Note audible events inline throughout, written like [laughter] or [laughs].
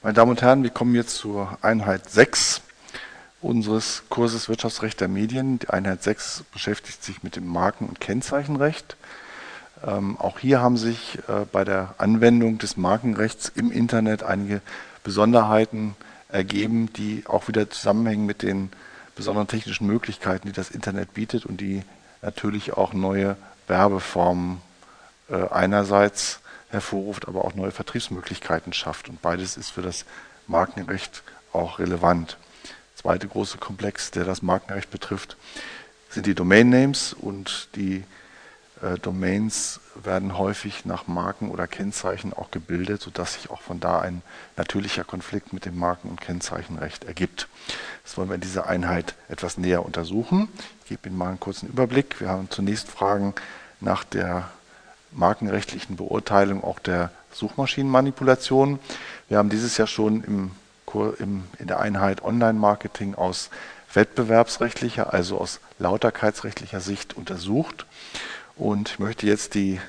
Meine Damen und Herren, wir kommen jetzt zur Einheit 6 unseres Kurses Wirtschaftsrecht der Medien. Die Einheit 6 beschäftigt sich mit dem Marken- und Kennzeichenrecht. Ähm, auch hier haben sich äh, bei der Anwendung des Markenrechts im Internet einige Besonderheiten ergeben, die auch wieder zusammenhängen mit den besonderen technischen Möglichkeiten, die das Internet bietet und die natürlich auch neue Werbeformen äh, einerseits hervorruft, aber auch neue Vertriebsmöglichkeiten schafft. Und beides ist für das Markenrecht auch relevant. Der zweite große Komplex, der das Markenrecht betrifft, sind die Domain Names und die äh, Domains werden häufig nach Marken oder Kennzeichen auch gebildet, sodass sich auch von da ein natürlicher Konflikt mit dem Marken- und Kennzeichenrecht ergibt. Das wollen wir in dieser Einheit etwas näher untersuchen. Ich gebe Ihnen mal einen kurzen Überblick. Wir haben zunächst Fragen nach der markenrechtlichen Beurteilung auch der Suchmaschinenmanipulation. Wir haben dieses Jahr schon im, im, in der Einheit Online-Marketing aus wettbewerbsrechtlicher, also aus lauterkeitsrechtlicher Sicht untersucht. Und ich möchte jetzt die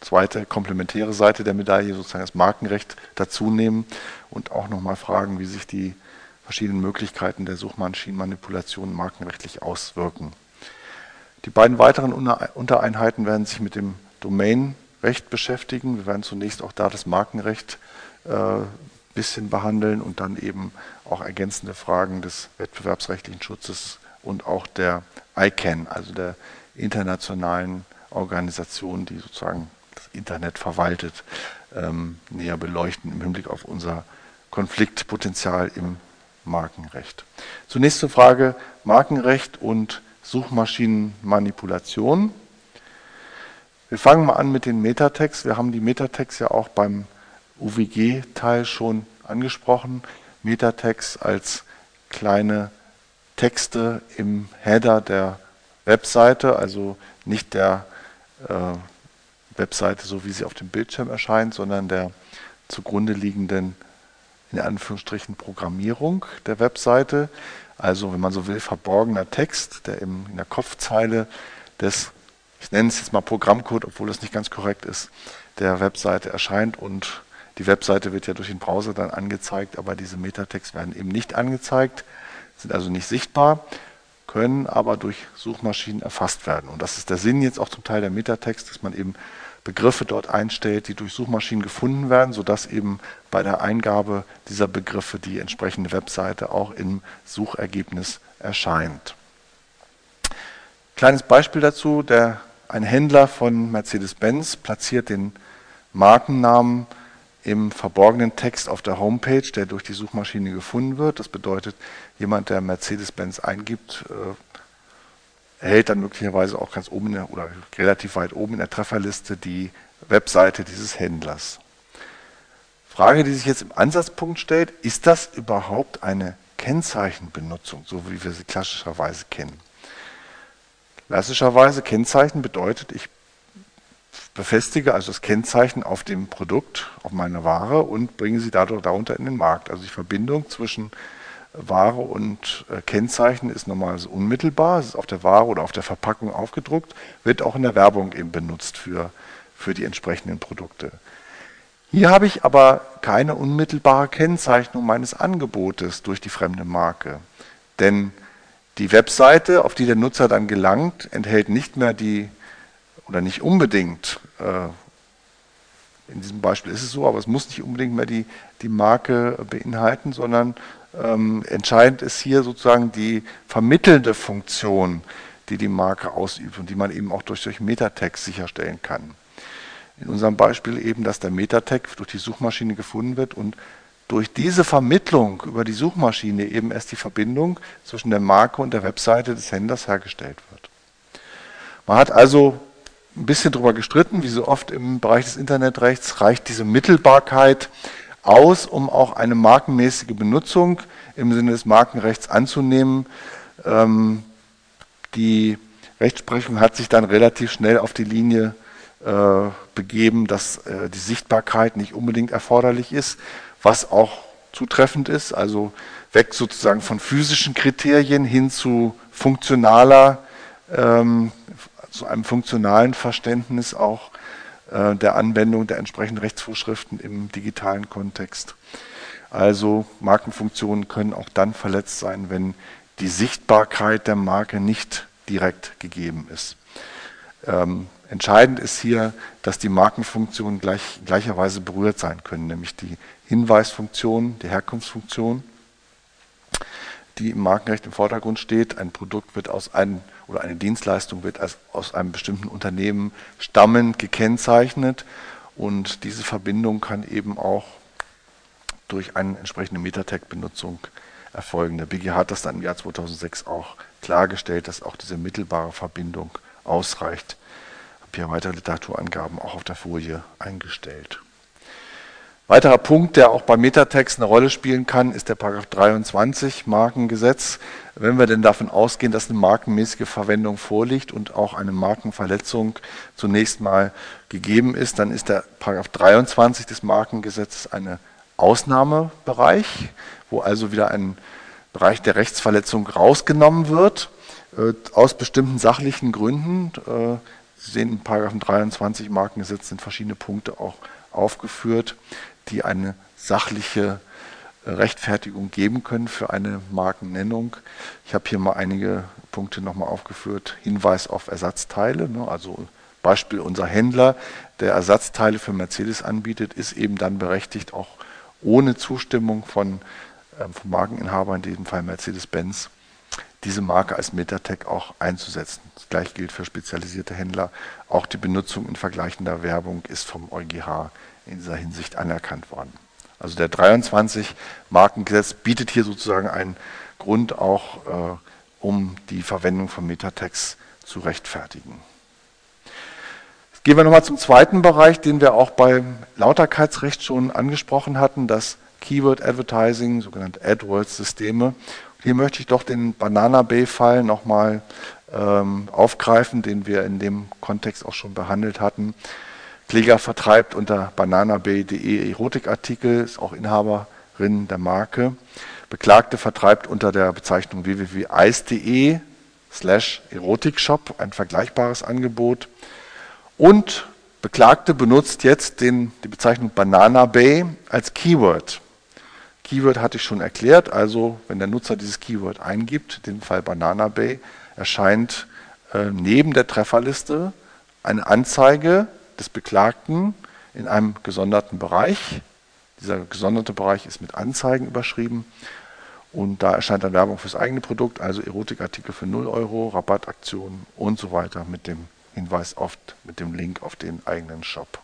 zweite komplementäre Seite der Medaille, sozusagen das Markenrecht, dazu nehmen und auch nochmal fragen, wie sich die verschiedenen Möglichkeiten der Suchmaschinenmanipulation markenrechtlich auswirken. Die beiden weiteren Untereinheiten werden sich mit dem Domainrecht beschäftigen. Wir werden zunächst auch da das Markenrecht ein äh, bisschen behandeln und dann eben auch ergänzende Fragen des wettbewerbsrechtlichen Schutzes und auch der ICANN, also der internationalen Organisation, die sozusagen das Internet verwaltet, ähm, näher beleuchten im Hinblick auf unser Konfliktpotenzial im Markenrecht. Zunächst zur Frage Markenrecht und Suchmaschinenmanipulation. Wir fangen mal an mit den Metatext. Wir haben die Metatext ja auch beim UWG-Teil schon angesprochen. Metatext als kleine Texte im Header der Webseite, also nicht der äh, Webseite, so wie sie auf dem Bildschirm erscheint, sondern der zugrunde liegenden, in Anführungsstrichen, Programmierung der Webseite. Also, wenn man so will, verborgener Text, der in der Kopfzeile des ich nenne es jetzt mal Programmcode, obwohl das nicht ganz korrekt ist, der Webseite erscheint und die Webseite wird ja durch den Browser dann angezeigt, aber diese Metatext werden eben nicht angezeigt, sind also nicht sichtbar, können aber durch Suchmaschinen erfasst werden. Und das ist der Sinn jetzt auch zum Teil der Metatext, dass man eben Begriffe dort einstellt, die durch Suchmaschinen gefunden werden, sodass eben bei der Eingabe dieser Begriffe die entsprechende Webseite auch im Suchergebnis erscheint. Kleines Beispiel dazu, der ein Händler von Mercedes-Benz platziert den Markennamen im verborgenen Text auf der Homepage, der durch die Suchmaschine gefunden wird. Das bedeutet, jemand, der Mercedes-Benz eingibt, äh, erhält dann möglicherweise auch ganz oben der, oder relativ weit oben in der Trefferliste die Webseite dieses Händlers. Frage, die sich jetzt im Ansatzpunkt stellt, ist das überhaupt eine Kennzeichenbenutzung, so wie wir sie klassischerweise kennen? Klassischerweise Kennzeichen bedeutet, ich befestige also das Kennzeichen auf dem Produkt, auf meiner Ware und bringe sie dadurch darunter in den Markt. Also die Verbindung zwischen Ware und äh, Kennzeichen ist normalerweise unmittelbar. Es ist auf der Ware oder auf der Verpackung aufgedruckt, wird auch in der Werbung eben benutzt für, für die entsprechenden Produkte. Hier habe ich aber keine unmittelbare Kennzeichnung meines Angebotes durch die fremde Marke. Denn die Webseite, auf die der Nutzer dann gelangt, enthält nicht mehr die, oder nicht unbedingt, äh, in diesem Beispiel ist es so, aber es muss nicht unbedingt mehr die, die Marke beinhalten, sondern ähm, entscheidend ist hier sozusagen die vermittelnde Funktion, die die Marke ausübt und die man eben auch durch, durch Metatext sicherstellen kann. In unserem Beispiel eben, dass der Metatext durch die Suchmaschine gefunden wird und durch diese Vermittlung über die Suchmaschine eben erst die Verbindung zwischen der Marke und der Webseite des Händlers hergestellt wird. Man hat also ein bisschen darüber gestritten, wie so oft im Bereich des Internetrechts reicht diese Mittelbarkeit aus, um auch eine markenmäßige Benutzung im Sinne des Markenrechts anzunehmen. Ähm, die Rechtsprechung hat sich dann relativ schnell auf die Linie äh, begeben, dass äh, die Sichtbarkeit nicht unbedingt erforderlich ist was auch zutreffend ist, also weg sozusagen von physischen Kriterien hin zu funktionaler, ähm, zu einem funktionalen Verständnis auch äh, der Anwendung der entsprechenden Rechtsvorschriften im digitalen Kontext. Also Markenfunktionen können auch dann verletzt sein, wenn die Sichtbarkeit der Marke nicht direkt gegeben ist. Ähm, entscheidend ist hier, dass die Markenfunktionen gleich, gleicherweise berührt sein können, nämlich die Hinweisfunktion, die Herkunftsfunktion, die im Markenrecht im Vordergrund steht. Ein Produkt wird aus einem oder eine Dienstleistung wird als, aus einem bestimmten Unternehmen stammend gekennzeichnet und diese Verbindung kann eben auch durch eine entsprechende Metatag-Benutzung erfolgen. Der BGH hat das dann im Jahr 2006 auch klargestellt, dass auch diese mittelbare Verbindung ausreicht. Ich habe hier weitere Literaturangaben auch auf der Folie eingestellt. Weiterer Punkt, der auch bei Metatext eine Rolle spielen kann, ist der Paragraph 23 Markengesetz. Wenn wir denn davon ausgehen, dass eine markenmäßige Verwendung vorliegt und auch eine Markenverletzung zunächst mal gegeben ist, dann ist der Paragraph 23 des Markengesetzes eine Ausnahmebereich, wo also wieder ein Bereich der Rechtsverletzung rausgenommen wird, äh, aus bestimmten sachlichen Gründen. Äh, Sie sehen im Paragraphen 23 Markengesetz sind verschiedene Punkte auch aufgeführt, die eine sachliche äh, Rechtfertigung geben können für eine Markennennung. Ich habe hier mal einige Punkte nochmal aufgeführt. Hinweis auf Ersatzteile, ne, also Beispiel unser Händler, der Ersatzteile für Mercedes anbietet, ist eben dann berechtigt, auch ohne Zustimmung von, äh, vom Markeninhaber, in diesem Fall Mercedes-Benz, diese Marke als Metatech auch einzusetzen. Das gleiche gilt für spezialisierte Händler. Auch die Benutzung in vergleichender Werbung ist vom EuGH in dieser Hinsicht anerkannt worden. Also der 23 Markengesetz bietet hier sozusagen einen Grund auch, äh, um die Verwendung von Metatext zu rechtfertigen. Gehen wir nochmal zum zweiten Bereich, den wir auch beim Lauterkeitsrecht schon angesprochen hatten, das Keyword Advertising, sogenannte AdWords-Systeme. Hier möchte ich doch den Banana Bay-Fall nochmal ähm, aufgreifen, den wir in dem Kontext auch schon behandelt hatten. Kläger vertreibt unter bananabay.de Erotikartikel, ist auch Inhaberin der Marke. Beklagte vertreibt unter der Bezeichnung www.eis.de slash Erotikshop ein vergleichbares Angebot. Und Beklagte benutzt jetzt den, die Bezeichnung Banana Bay als Keyword. Keyword hatte ich schon erklärt, also wenn der Nutzer dieses Keyword eingibt, in dem Fall Banana Bay, erscheint äh, neben der Trefferliste eine Anzeige des Beklagten in einem gesonderten Bereich. Dieser gesonderte Bereich ist mit Anzeigen überschrieben und da erscheint dann Werbung fürs eigene Produkt, also Erotikartikel für 0 Euro, Rabattaktionen und so weiter mit dem Hinweis oft mit dem Link auf den eigenen Shop.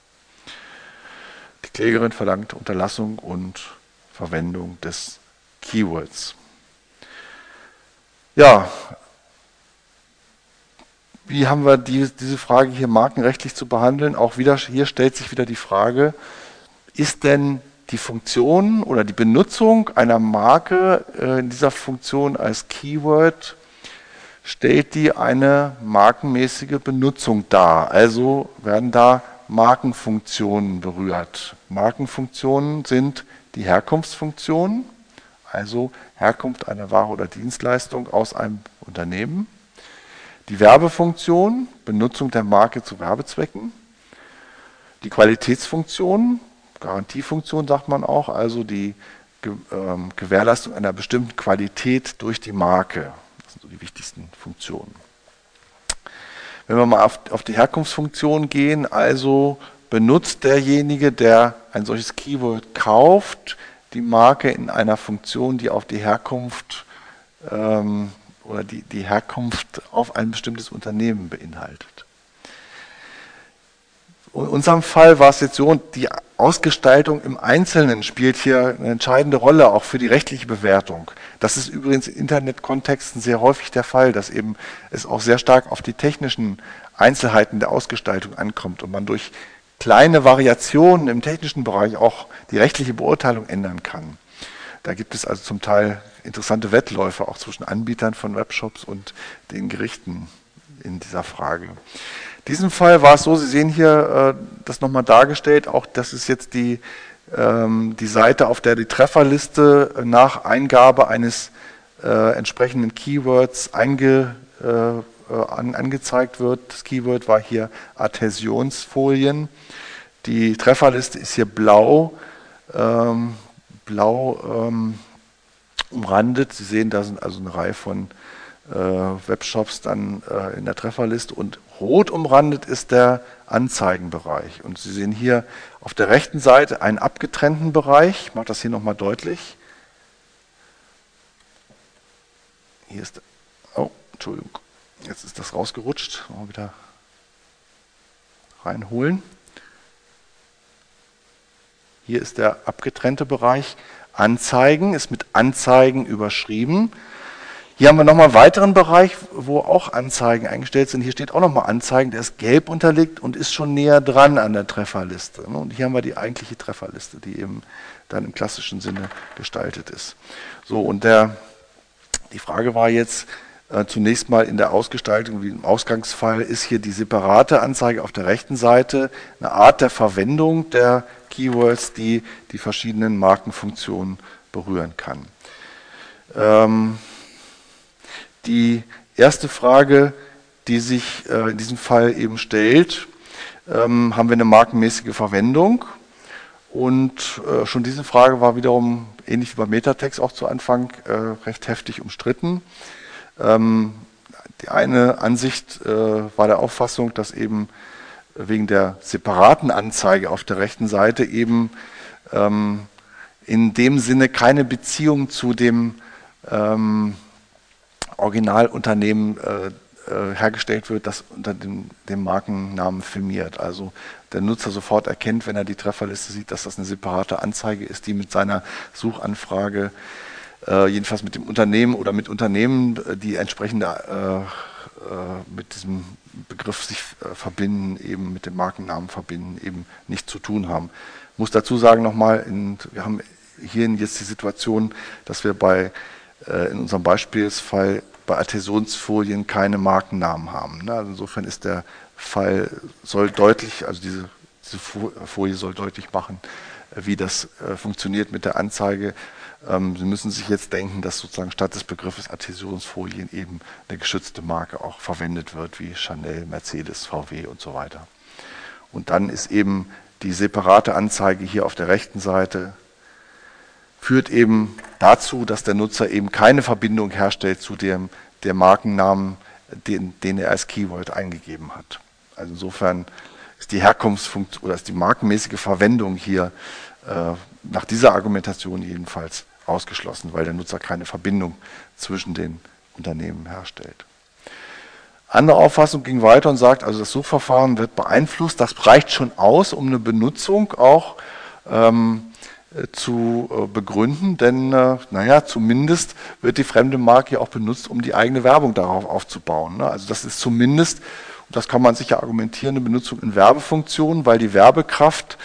Die Klägerin verlangt Unterlassung und Verwendung des Keywords. Ja, wie haben wir die, diese Frage hier markenrechtlich zu behandeln? Auch wieder, hier stellt sich wieder die Frage, ist denn die Funktion oder die Benutzung einer Marke äh, in dieser Funktion als Keyword, stellt die eine markenmäßige Benutzung dar? Also werden da Markenfunktionen berührt. Markenfunktionen sind die Herkunftsfunktionen, also Herkunft einer Ware oder Dienstleistung aus einem Unternehmen die Werbefunktion, Benutzung der Marke zu Werbezwecken, die Qualitätsfunktion, Garantiefunktion sagt man auch, also die ähm, Gewährleistung einer bestimmten Qualität durch die Marke. Das sind so die wichtigsten Funktionen. Wenn wir mal auf, die Herkunftsfunktion gehen, also benutzt derjenige, der ein solches Keyword kauft, die Marke in einer Funktion, die auf die Herkunft ähm, oder die, die Herkunft auf ein bestimmtes Unternehmen beinhaltet. In unserem Fall war es jetzt so, die Ausgestaltung im Einzelnen spielt hier eine entscheidende Rolle, auch für die rechtliche Bewertung. Das ist übrigens in Internetkontexten sehr häufig der Fall, dass eben es auch sehr stark auf die technischen Einzelheiten der Ausgestaltung ankommt und man durch kleine Variationen im technischen Bereich auch die rechtliche Beurteilung ändern kann. Da gibt es also zum Teil interessante Wettläufe auch zwischen Anbietern von Webshops und den Gerichten in dieser Frage. In diesem Fall war es so, Sie sehen hier äh, das nochmal dargestellt, auch das ist jetzt die, ähm, die Seite, auf der die Trefferliste nach Eingabe eines äh, entsprechenden Keywords einge, äh, an, angezeigt wird. Das Keyword war hier Adhäsionsfolien. Die Trefferliste ist hier blau. Ähm, blau ähm, umrandet. Sie sehen, da sind also eine Reihe von äh, Webshops dann äh, in der Trefferliste und rot umrandet ist der Anzeigenbereich. Und Sie sehen hier auf der rechten Seite einen abgetrennten Bereich. Ich mache das hier nochmal deutlich. Hier ist, oh, Entschuldigung, jetzt ist das rausgerutscht. Mal wieder reinholen. Hier ist der abgetrennte Bereich. Anzeigen ist mit Anzeigen überschrieben. Hier haben wir nochmal einen weiteren Bereich, wo auch Anzeigen eingestellt sind. Hier steht auch nochmal Anzeigen, der ist gelb unterlegt und ist schon näher dran an der Trefferliste. Und hier haben wir die eigentliche Trefferliste, die eben dann im klassischen Sinne gestaltet ist. So, und der, die Frage war jetzt zunächst mal in der Ausgestaltung, wie im Ausgangsfall, ist hier die separate Anzeige auf der rechten Seite eine Art der Verwendung der Keywords, die die verschiedenen Markenfunktionen berühren kann. Ähm, die erste Frage, die sich äh, in diesem Fall eben stellt, ähm, haben wir eine markenmäßige Verwendung? Und äh, schon diese Frage war wiederum, ähnlich wie bei Metatext auch zu Anfang, äh, recht heftig umstritten. Ähm, die eine Ansicht äh, war der Auffassung, dass eben wegen der separaten Anzeige auf der rechten Seite eben ähm, in dem Sinne keine Beziehung zu dem ähm, Originalunternehmen äh, äh, hergestellt wird, das unter dem, dem, Markennamen firmiert. Also der Nutzer sofort erkennt, wenn er die Trefferliste sieht, dass das eine separate Anzeige ist, die mit seiner Suchanfrage, äh, jedenfalls mit dem Unternehmen oder mit Unternehmen, äh, die entsprechende äh, äh, mit diesem Begriff sich verbinden, eben mit dem Markennamen verbinden, eben nicht zu tun haben. Ich muss dazu sagen nochmal, wir haben hier jetzt die Situation, dass wir bei in unserem Beispielsfall bei Adhäsionsfolien keine Markennamen haben. Ne? Also insofern ist der Fall, soll deutlich, also diese, diese Folie soll deutlich machen, äh, wie das äh, funktioniert mit der Anzeige. Ähm, Sie müssen sich jetzt denken, dass sozusagen statt des Begriffes Adhäsionsfolien eben eine geschützte Marke auch verwendet wird, wie Chanel, Mercedes, VW und so weiter. Und dann ist eben die separate Anzeige hier auf der rechten Seite führt eben dazu, dass der Nutzer eben keine Verbindung herstellt zu dem der Markennamen, den, den er als Keyword eingegeben hat. Also insofern ist die Herkunftsfunktion oder ist die markenmäßige Verwendung hier äh, nach dieser Argumentation jedenfalls ausgeschlossen, weil der Nutzer keine Verbindung zwischen den Unternehmen herstellt. Andere Auffassung ging weiter und sagt, also das Suchverfahren wird beeinflusst, das reicht schon aus, um eine Benutzung auch ähm, äh, zu äh, begründen, denn äh, naja, zumindest wird die fremde Marke ja auch benutzt, um die eigene Werbung darauf aufzubauen. Ne? Also das ist zumindest, und das kann man sicher argumentieren, eine Benutzung in Werbefunktionen, weil die Werbekraft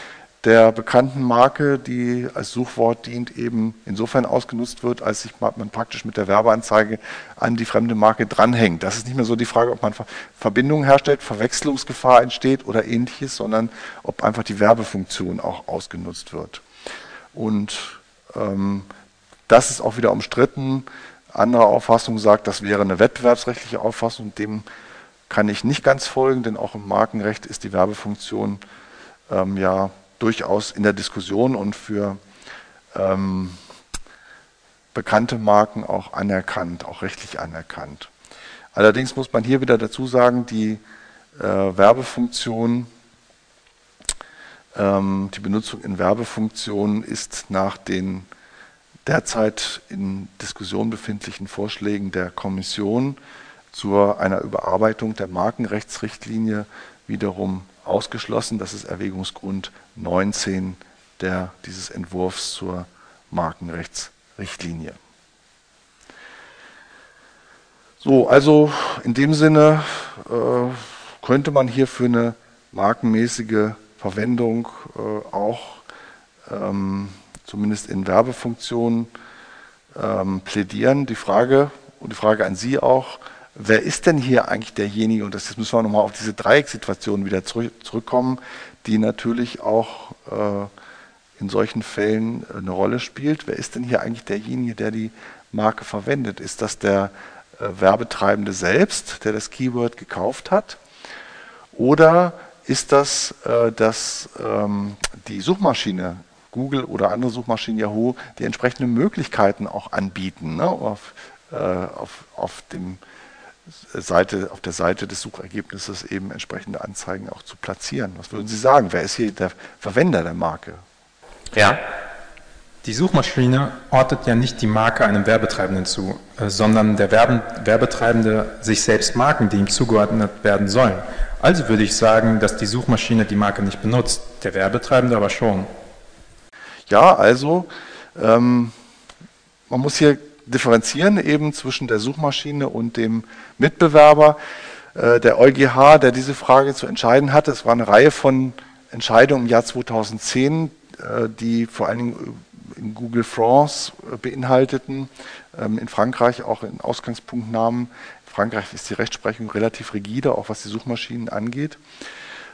der bekannten Marke, die als Suchwort dient, eben insofern ausgenutzt wird, als sich man praktisch mit der Werbeanzeige an die fremde Marke dranhängt. Das ist nicht mehr so die Frage, ob man Verbindungen herstellt, Verwechslungsgefahr entsteht oder ähnliches, sondern ob einfach die Werbefunktion auch ausgenutzt wird. Und ähm, das ist auch wieder umstritten. Andere Auffassung sagt, das wäre eine wettbewerbsrechtliche Auffassung. Dem kann ich nicht ganz folgen, denn auch im Markenrecht ist die Werbefunktion ähm, ja durchaus in der Diskussion und für ähm, bekannte Marken auch anerkannt, auch rechtlich anerkannt. Allerdings muss man hier wieder dazu sagen, die äh, Werbefunktion ähm, die Benutzung in Werbefunktionen ist nach den derzeit in Diskussion befindlichen Vorschlägen der Kommission zu einer Überarbeitung der Markenrechtsrichtlinie wiederum ausgeschlossen. Das ist Erwägungsgrund 19 der, dieses Entwurfs zur Markenrechtsrichtlinie. So, also in dem Sinne äh, könnte man hier für eine markenmäßige Verwendung äh, auch ähm, zumindest in Werbefunktionen ähm, plädieren. Die Frage und die Frage an Sie auch, wer ist denn hier eigentlich derjenige, und das müssen wir nochmal auf diese Dreiecksituation wieder zurück, zurückkommen, die natürlich auch äh, in solchen Fällen eine Rolle spielt. Wer ist denn hier eigentlich derjenige, der die Marke verwendet? Ist das der äh, Werbetreibende selbst, der das Keyword gekauft hat? Oder ist das, äh, dass ähm, die Suchmaschine Google oder andere Suchmaschinen, Yahoo, die entsprechenden Möglichkeiten auch anbieten, ne, auf, äh, auf, auf, dem Seite, auf der Seite des Suchergebnisses eben entsprechende Anzeigen auch zu platzieren. Was würden Sie sagen? Wer ist hier der Verwender der Marke? Ja, die Suchmaschine ortet ja nicht die Marke einem Werbetreibenden zu, äh, sondern der Werben, Werbetreibende sich selbst Marken, die ihm zugeordnet werden sollen. Also würde ich sagen, dass die Suchmaschine die Marke nicht benutzt, der Werbetreibende aber schon. Ja, also ähm, man muss hier differenzieren eben zwischen der Suchmaschine und dem Mitbewerber. Äh, der EuGH, der diese Frage zu entscheiden hatte, es war eine Reihe von Entscheidungen im Jahr 2010, äh, die vor allen Dingen in Google France äh, beinhalteten, ähm, in Frankreich auch in Ausgangspunktnamen. In Frankreich ist die Rechtsprechung relativ rigide, auch was die Suchmaschinen angeht.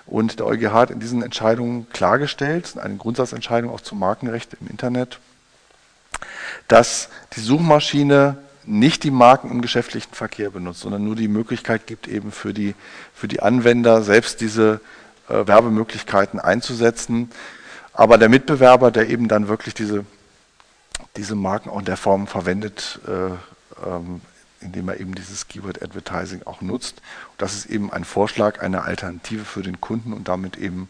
Und der EuGH hat in diesen Entscheidungen klargestellt, eine Grundsatzentscheidung auch zum Markenrecht im Internet, dass die Suchmaschine nicht die Marken im geschäftlichen Verkehr benutzt, sondern nur die Möglichkeit gibt, eben für die, für die Anwender selbst diese äh, Werbemöglichkeiten einzusetzen. Aber der Mitbewerber, der eben dann wirklich diese, diese Marken auch in der Form verwendet, äh, ähm, indem er eben dieses Keyword Advertising auch nutzt. Das ist eben ein Vorschlag, eine Alternative für den Kunden und damit eben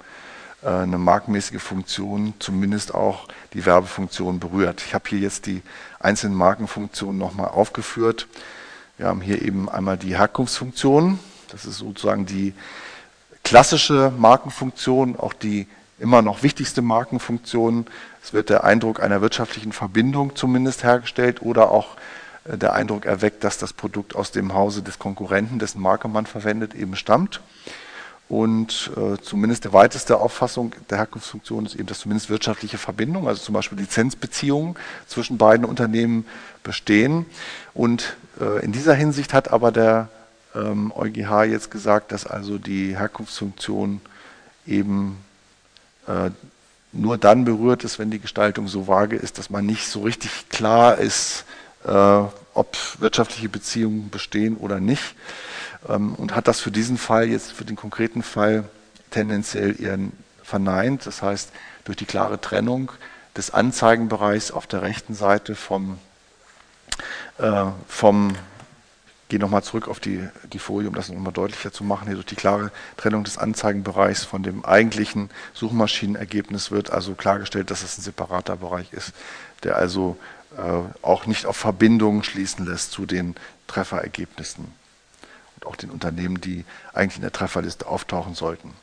eine markenmäßige Funktion, zumindest auch die Werbefunktion berührt. Ich habe hier jetzt die einzelnen Markenfunktionen nochmal aufgeführt. Wir haben hier eben einmal die Herkunftsfunktion. Das ist sozusagen die klassische Markenfunktion, auch die immer noch wichtigste Markenfunktion. Es wird der Eindruck einer wirtschaftlichen Verbindung zumindest hergestellt oder auch äh, der Eindruck erweckt, dass das Produkt aus dem Hause des Konkurrenten, dessen Marke man verwendet, eben stammt. Und äh, zumindest der weiteste Auffassung der Herkunftsfunktion ist eben, dass zumindest wirtschaftliche Verbindungen, also zum Beispiel Lizenzbeziehungen zwischen beiden Unternehmen bestehen. Und äh, in dieser Hinsicht hat aber der ähm, EuGH jetzt gesagt, dass also die Herkunftsfunktion eben äh, nur dann berührt ist, wenn die Gestaltung so vage ist, dass man nicht so richtig klar ist, äh, ob wirtschaftliche Beziehungen bestehen oder nicht. Ähm, und hat das für diesen Fall, jetzt für den konkreten Fall, tendenziell eher verneint. Das heißt, durch die klare Trennung des Anzeigenbereichs auf der rechten Seite vom, äh, vom gehe nochmal zurück auf die, die Folie, um das nochmal deutlicher zu machen. Hier durch die klare Trennung des Anzeigenbereichs von dem eigentlichen Suchmaschinenergebnis wird also klargestellt, dass es ein separater Bereich ist, der also äh, auch nicht auf Verbindungen schließen lässt zu den Trefferergebnissen auch den Unternehmen, die eigentlich in der Trefferliste auftauchen sollten.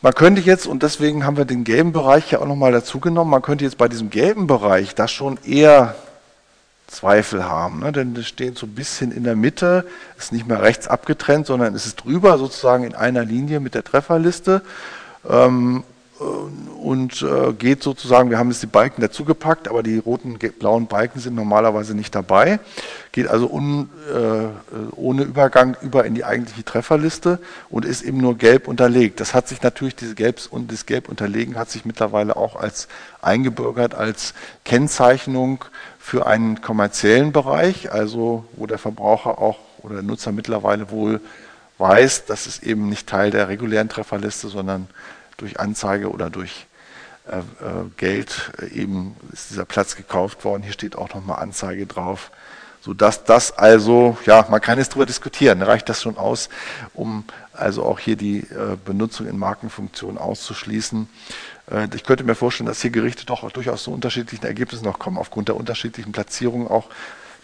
Man könnte jetzt, und deswegen haben wir den gelben Bereich ja auch nochmal dazu genommen, man könnte jetzt bei diesem gelben Bereich das schon eher Zweifel haben. Ne? Denn das steht so ein bisschen in der Mitte, ist nicht mehr rechts abgetrennt, sondern es ist drüber sozusagen in einer Linie mit der Trefferliste. Ähm, äh, und äh, geht sozusagen, wir haben jetzt die Balken dazugepackt, aber die roten, blauen Balken sind normalerweise nicht dabei. Geht also un, äh, ohne Übergang über in die eigentliche Trefferliste und ist eben nur gelb unterlegt. Das hat sich natürlich, diese Gelbs und das Gelb unterlegen hat sich mittlerweile auch als eingebürgert, als Kennzeichnung für einen kommerziellen Bereich, also wo der Verbraucher auch oder der Nutzer mittlerweile wohl weiß, dass es eben nicht Teil der regulären Trefferliste, sondern durch Anzeige oder durch äh, äh, Geld äh, eben ist dieser Platz gekauft worden. Hier steht auch nochmal Anzeige drauf, sodass das also, ja, man kann jetzt darüber diskutieren, reicht das schon aus, um also auch hier die äh, Benutzung in Markenfunktionen auszuschließen. Äh, ich könnte mir vorstellen, dass hier Gerichte doch durchaus zu unterschiedlichen Ergebnissen noch kommen, aufgrund der unterschiedlichen Platzierungen auch.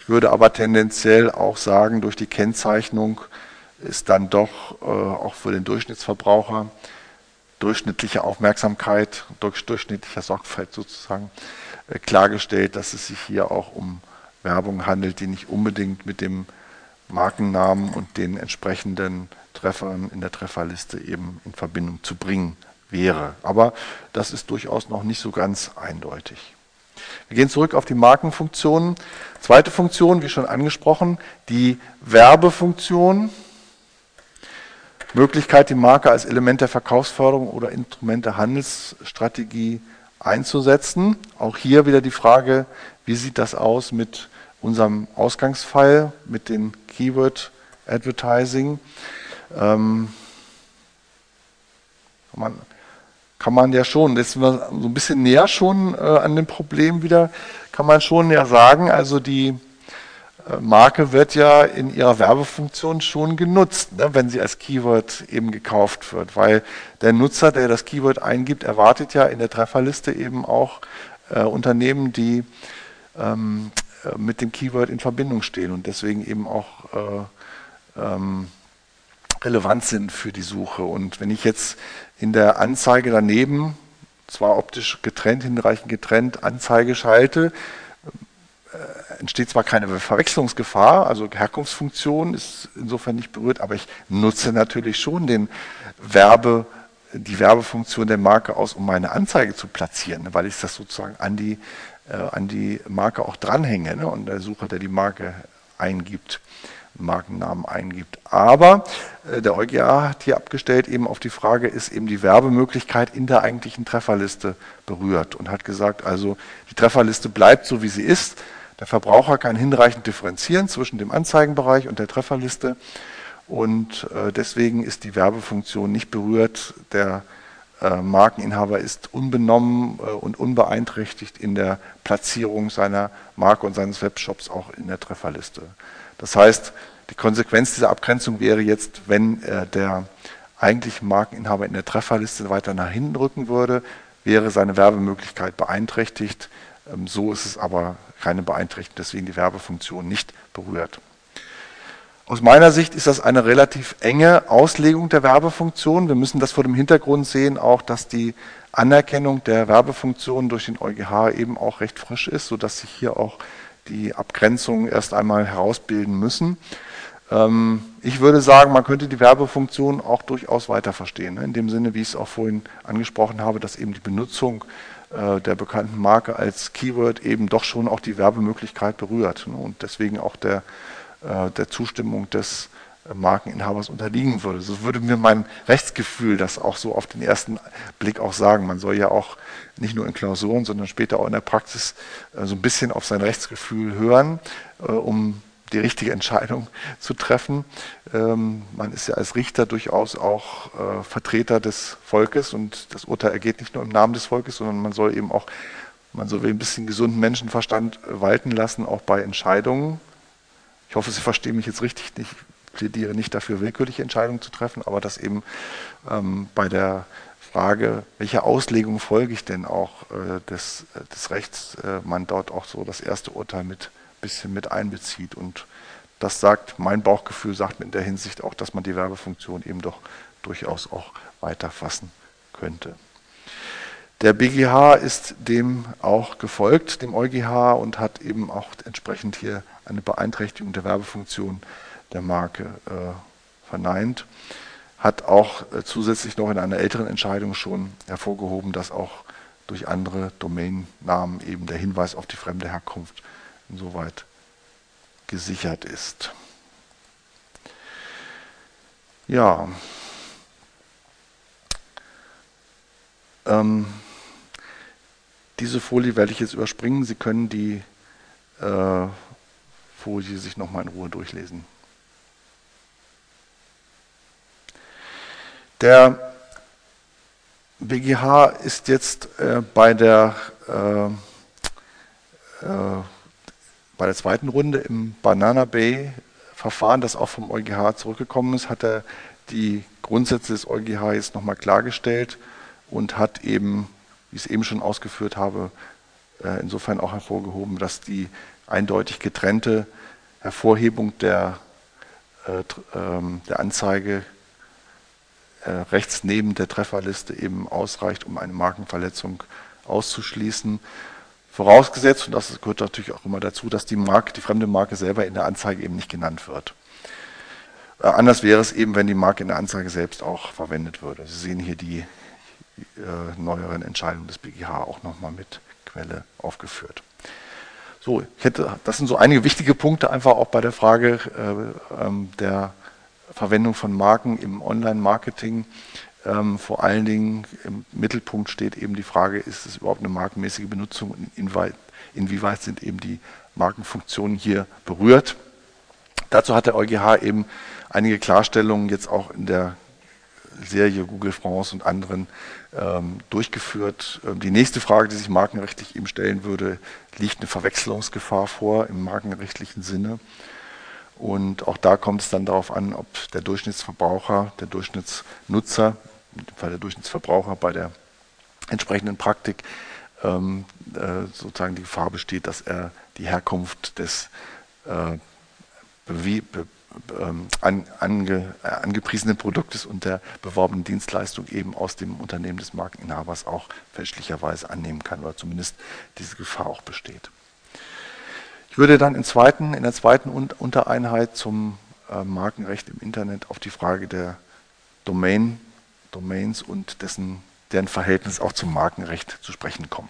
Ich würde aber tendenziell auch sagen, durch die Kennzeichnung ist dann doch äh, auch für den Durchschnittsverbraucher durchschnittliche Aufmerksamkeit, durch durchschnittlicher Sorgfalt sozusagen äh, klargestellt, dass es sich hier auch um Werbung handelt, die nicht unbedingt mit dem Markennamen und den entsprechenden Treffern in der Trefferliste eben in Verbindung zu bringen wäre. Aber das ist durchaus noch nicht so ganz eindeutig. Wir gehen zurück auf die Markenfunktionen. Zweite Funktion, wie schon angesprochen, die Werbefunktion. Möglichkeit, die Marke als Element der Verkaufsförderung oder Instrument der Handelsstrategie einzusetzen. Auch hier wieder die Frage, wie sieht das aus mit unserem Ausgangsfall, mit den Keyword Advertising. Ähm, man kann man ja schon, jetzt sind wir so ein bisschen näher schon äh, an dem Problem wieder, kann man schon ja sagen, also die Marke wird ja in ihrer Werbefunktion schon genutzt, ne, wenn sie als Keyword eben gekauft wird, weil der Nutzer, der das Keyword eingibt, erwartet ja in der Trefferliste eben auch äh, Unternehmen, die ähm, äh, mit dem Keyword in Verbindung stehen und deswegen eben auch äh, ähm, relevant sind für die Suche. Und wenn ich jetzt in der Anzeige daneben, zwar optisch getrennt, hinreichend getrennt, Anzeige schalte, entsteht zwar keine Verwechslungsgefahr, also Herkunftsfunktion ist insofern nicht berührt, aber ich nutze natürlich schon den Werbe, die Werbefunktion der Marke aus, um meine Anzeige zu platzieren, weil ich das sozusagen an die, äh, an die Marke auch dranhänge ne? und der Sucher, der die Marke eingibt. Markennamen eingibt. Aber äh, der EuGH hat hier abgestellt eben auf die Frage, ist eben die Werbemöglichkeit in der eigentlichen Trefferliste berührt und hat gesagt, also die Trefferliste bleibt so, wie sie ist. Der Verbraucher kann hinreichend differenzieren zwischen dem Anzeigenbereich und der Trefferliste und äh, deswegen ist die Werbefunktion nicht berührt. Der äh, Markeninhaber ist unbenommen äh, und unbeeinträchtigt in der Platzierung seiner Marke und seines Webshops auch in der Trefferliste. Das heißt, die Konsequenz dieser Abgrenzung wäre jetzt, wenn der eigentliche Markeninhaber in der Trefferliste weiter nach hinten rücken würde, wäre seine Werbemöglichkeit beeinträchtigt. Ähm, so ist es aber keine Beeinträchtigung, deswegen die Werbefunktion nicht berührt. Aus meiner Sicht ist das eine relativ enge Auslegung der Werbefunktion. Wir müssen das vor dem Hintergrund sehen, auch dass die Anerkennung der Werbefunktion durch den EuGH eben auch recht frisch ist, sodass sich hier auch die Abgrenzung erst einmal herausbilden müssen. Ähm, ich würde sagen, man könnte die Werbefunktion auch durchaus weiter verstehen. Ne? In dem Sinne, wie ich es auch vorhin angesprochen habe, dass eben die Benutzung der bekannten Marke als Keyword eben doch schon auch die Werbemöglichkeit berührt ne? und deswegen auch der, äh, der Zustimmung des Markeninhabers unterliegen würde. So würde mir mein Rechtsgefühl das auch so auf den ersten Blick auch sagen. Man soll ja auch nicht nur in Klausuren, sondern später auch in der Praxis äh, so ein bisschen auf sein Rechtsgefühl hören, äh, um die richtige Entscheidung [laughs] zu treffen. Ähm, man ist ja als Richter durchaus auch äh, Vertreter des Volkes und das Urteil ergeht nicht nur im Namen des Volkes, sondern man soll eben auch, man soll ein bisschen gesunden Menschenverstand walten lassen, auch bei Entscheidungen. Ich hoffe, Sie verstehen mich jetzt richtig. Ich plädiere nicht dafür, willkürliche Entscheidungen zu treffen, aber dass eben ähm, bei der Frage, welcher Auslegung folge ich denn auch äh, des, des Rechts, äh, man dort auch so das erste Urteil mit bisschen mit einbezieht. Und das sagt, mein Bauchgefühl sagt mir in der Hinsicht auch, dass man die Werbefunktion eben doch durchaus auch weiterfassen könnte. Der BGH ist dem auch gefolgt, dem EuGH, und hat eben auch entsprechend hier eine Beeinträchtigung der Werbefunktion der Marke äh, verneint. Hat auch äh, zusätzlich noch in einer älteren Entscheidung schon hervorgehoben, dass auch durch andere Domainnamen eben der Hinweis auf die fremde Herkunft insoweit gesichert ist. Ja. Ähm, diese Folie werde ich jetzt überspringen. Sie können die äh, Folie sich nochmal in Ruhe durchlesen. Der BGH ist jetzt äh, bei der äh, äh, bei der zweiten Runde im Banana Bay Verfahren, das auch vom EuGH zurückgekommen ist, hat er die Grundsätze des EuGH jetzt nochmal klargestellt und hat eben, wie ich es eben schon ausgeführt habe, äh, insofern auch hervorgehoben, dass die eindeutig getrennte Hervorhebung der, äh, ähm, der Anzeige äh, rechts neben der Trefferliste eben ausreicht, um eine Markenverletzung auszuschließen. Vorausgesetzt, und das gehört natürlich auch immer dazu, dass die Marke, die fremde Marke selber in der Anzeige eben nicht genannt wird. Äh, anders wäre es eben, wenn die Marke in der Anzeige selbst auch verwendet würde. Sie sehen hier die äh, neueren Entscheidungen des BGH auch nochmal mit Quelle aufgeführt. So, ich hätte, das sind so einige wichtige Punkte einfach auch bei der Frage äh, ähm, der Verwendung von Marken im Online-Marketing. Ähm, vor allen Dingen im Mittelpunkt steht eben die Frage, ist es überhaupt eine markenmäßige Benutzung und inwieweit, inwieweit sind eben die Markenfunktionen hier berührt. Dazu hat der EuGH eben einige Klarstellungen jetzt auch in der Serie Google France und anderen ähm, durchgeführt. Ähm, die nächste Frage, die sich markenrechtlich eben stellen würde, liegt eine Verwechslungsgefahr vor im markenrechtlichen Sinne. Und auch da kommt es dann darauf an, ob der Durchschnittsverbraucher, der Durchschnittsnutzer, Fall der Durchschnittsverbraucher bei der entsprechenden Praktik ähm, äh, sozusagen die Gefahr besteht, dass er die Herkunft des äh, be, be, ähm, an, ange, äh, angepriesenen Produktes und der beworbenen Dienstleistung eben aus dem Unternehmen des Markeninhabers auch fälschlicherweise annehmen kann oder zumindest diese Gefahr auch besteht. Ich würde dann in, zweiten, in der zweiten Untereinheit zum äh, Markenrecht im Internet auf die Frage der Domain, Domains und dessen, deren Verhältnis auch zum Markenrecht zu sprechen kommen.